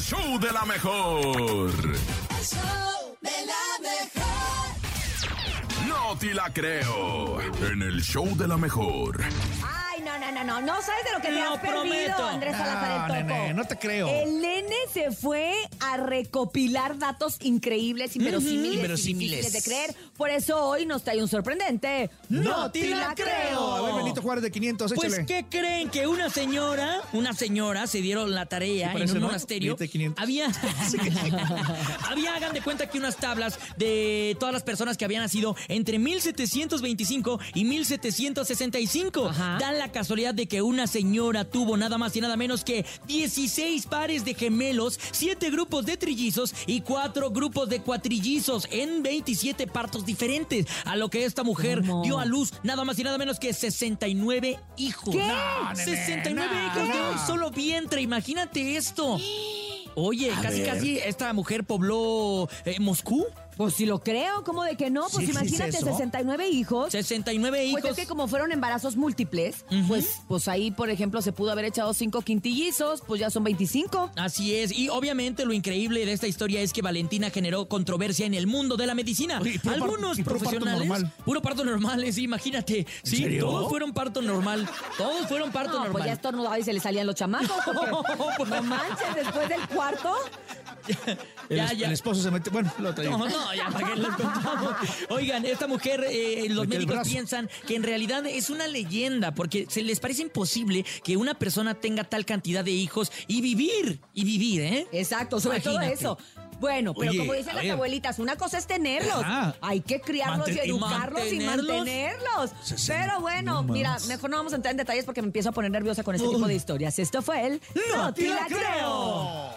el show de la mejor. El show de la mejor. No te la creo. En el show de la mejor. No, no, no, no. Sabes de lo que te Lo has perdido, prometo. Andrés No, Salazar el Topo. nene, no te creo. El nene se fue a recopilar datos increíbles, inverosímiles, y Inverosímiles. difíciles de creer. Por eso hoy nos trae un sorprendente. ¡No te la creo! A ver, Benito Juárez de 500, Pues, échale. ¿qué creen? Que una señora, una señora se dieron la tarea Sí, parece, en un ¿no? monasterio. Billete de 500. Había, había, hagan de cuenta que unas tablas de todas las personas que habían nacido entre 1725 y 1765. Ajá. Dan la casualidad de que una señora tuvo nada más y nada menos que 16 pares de gemelos, 7 grupos de trillizos y 4 grupos de cuatrillizos en 27 partos diferentes. A lo que esta mujer ¿Cómo? dio a luz nada más y nada menos que 69 hijos. ¿Qué? No, nene, 69 no, hijos de un solo vientre, imagínate esto. Oye, casi casi esta mujer pobló eh, Moscú. Pues si lo creo, ¿cómo de que no? Pues ¿Sí existe imagínate, eso? 69 hijos. 69 hijos. Pues es que como fueron embarazos múltiples, pues, pues ahí, por ejemplo, se pudo haber echado cinco quintillizos, pues ya son 25. Así es, y obviamente lo increíble de esta historia es que Valentina generó controversia en el mundo de la medicina. Oye, puro par- Algunos y puro parto profesionales, normal. puro parto normal, sí, imagínate. Sí, serio? todos fueron parto normal. Todos fueron parto No, normal. pues ya estornudaba y se le salían los chamacos. porque no manches, después del cuarto. El, ya, es- ya. el esposo se mete. Bueno, lo traigo. No, no, ya para les contamos. Oigan, esta mujer, eh, los médicos piensan que en realidad es una leyenda, porque se les parece imposible que una persona tenga tal cantidad de hijos y vivir, y vivir, ¿eh? Exacto, sobre Imagínate. todo eso. Bueno, pero Oye, como dicen las ver. abuelitas, una cosa es tenerlos. Ajá. Hay que criarlos y y educarlos y mantenerlos. Pero bueno, no mira, mejor no vamos a entrar en detalles porque me empiezo a poner nerviosa con este tipo de historias. Esto fue el ¡No te la creo!